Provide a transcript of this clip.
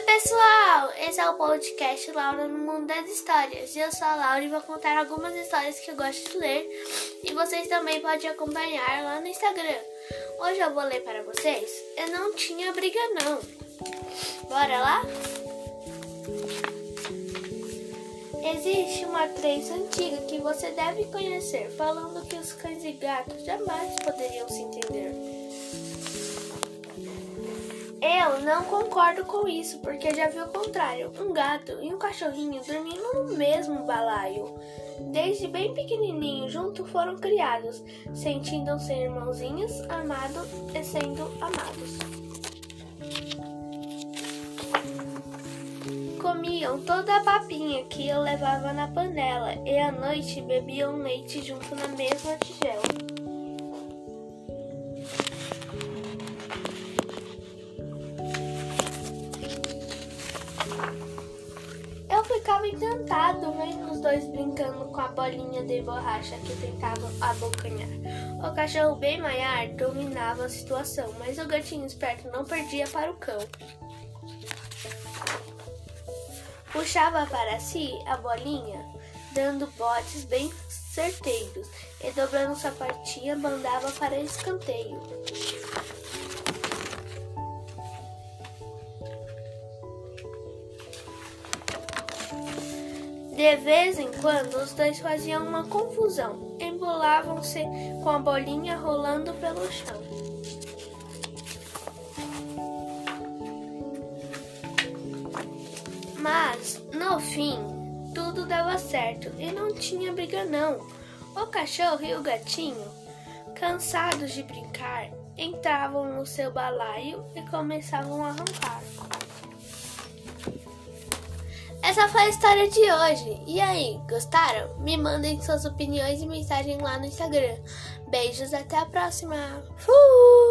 pessoal! Esse é o podcast Laura no Mundo das Histórias. Eu sou a Laura e vou contar algumas histórias que eu gosto de ler e vocês também podem acompanhar lá no Instagram. Hoje eu vou ler para vocês Eu Não Tinha Briga Não. Bora lá? Existe uma crença antiga que você deve conhecer, falando que os cães e gatos jamais poderiam se não concordo com isso, porque já vi o contrário. Um gato e um cachorrinho dormindo no mesmo balaio. Desde bem pequenininho juntos foram criados, sentindo-se irmãozinhos, amados e sendo amados. Comiam toda a papinha que eu levava na panela e à noite bebiam leite junto na mesma tigela. Eu ficava encantado vendo os dois brincando com a bolinha de borracha que tentavam abocanhar. O cachorro bem maior dominava a situação, mas o gatinho esperto não perdia para o cão. Puxava para si a bolinha, dando botes bem certeiros, e dobrando sapatinha mandava para escanteio. De vez em quando, os dois faziam uma confusão, embolavam-se com a bolinha rolando pelo chão. Mas, no fim, tudo dava certo e não tinha briga não. O cachorro e o gatinho, cansados de brincar, entravam no seu balaio e começavam a arrancar. Essa foi a história de hoje. E aí, gostaram? Me mandem suas opiniões e mensagens lá no Instagram. Beijos, até a próxima. Fui!